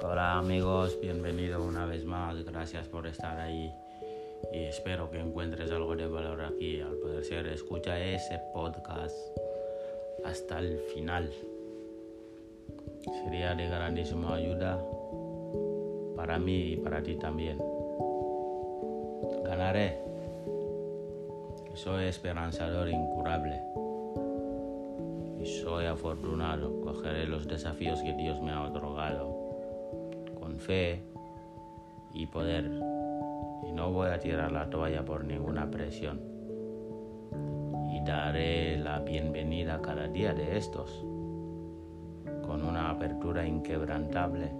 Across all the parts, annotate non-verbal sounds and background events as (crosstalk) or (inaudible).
Hola amigos, bienvenido una vez más, gracias por estar ahí y espero que encuentres algo de valor aquí. Al poder ser, escucha ese podcast hasta el final. Sería de grandísima ayuda para mí y para ti también. Ganaré. Soy esperanzador incurable. Y soy afortunado. Cogeré los desafíos que Dios me ha otorgado fe y poder. Y no voy a tirar la toalla por ninguna presión. Y daré la bienvenida cada día de estos con una apertura inquebrantable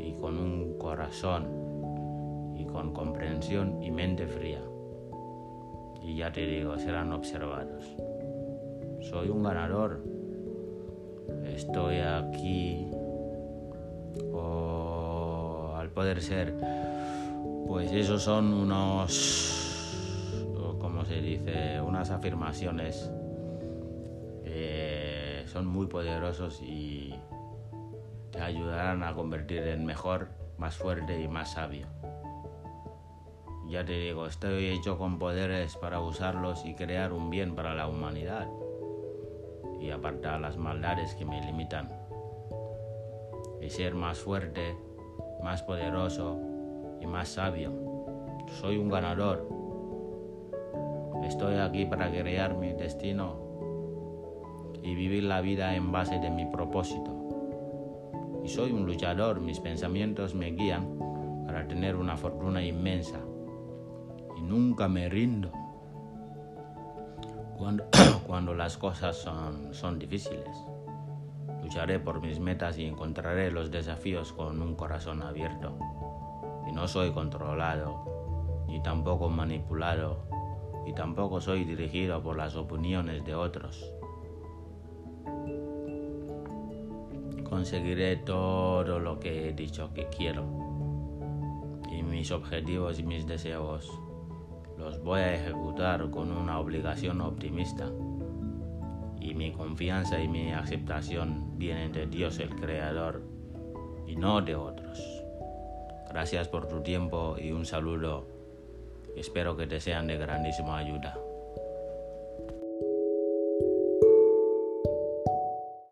y con un corazón y con comprensión y mente fría. Y ya te digo, serán observados. Soy un ganador. Estoy aquí o al poder ser, pues esos son unos, ¿cómo se dice? Unas afirmaciones son muy poderosos y te ayudarán a convertir en mejor, más fuerte y más sabio. Ya te digo, estoy hecho con poderes para usarlos y crear un bien para la humanidad y apartar las maldades que me limitan. Y ser más fuerte, más poderoso y más sabio. Soy un ganador. Estoy aquí para crear mi destino y vivir la vida en base de mi propósito. Y soy un luchador, mis pensamientos me guían para tener una fortuna inmensa. Y nunca me rindo cuando, (coughs) cuando las cosas son, son difíciles. Lucharé por mis metas y encontraré los desafíos con un corazón abierto. Y no soy controlado, ni tampoco manipulado, y tampoco soy dirigido por las opiniones de otros. conseguiré todo lo que he dicho que quiero. Y mis objetivos y mis deseos los voy a ejecutar con una obligación optimista. Y mi confianza y mi aceptación vienen de Dios el Creador y no de otros. Gracias por tu tiempo y un saludo. Espero que te sean de grandísima ayuda.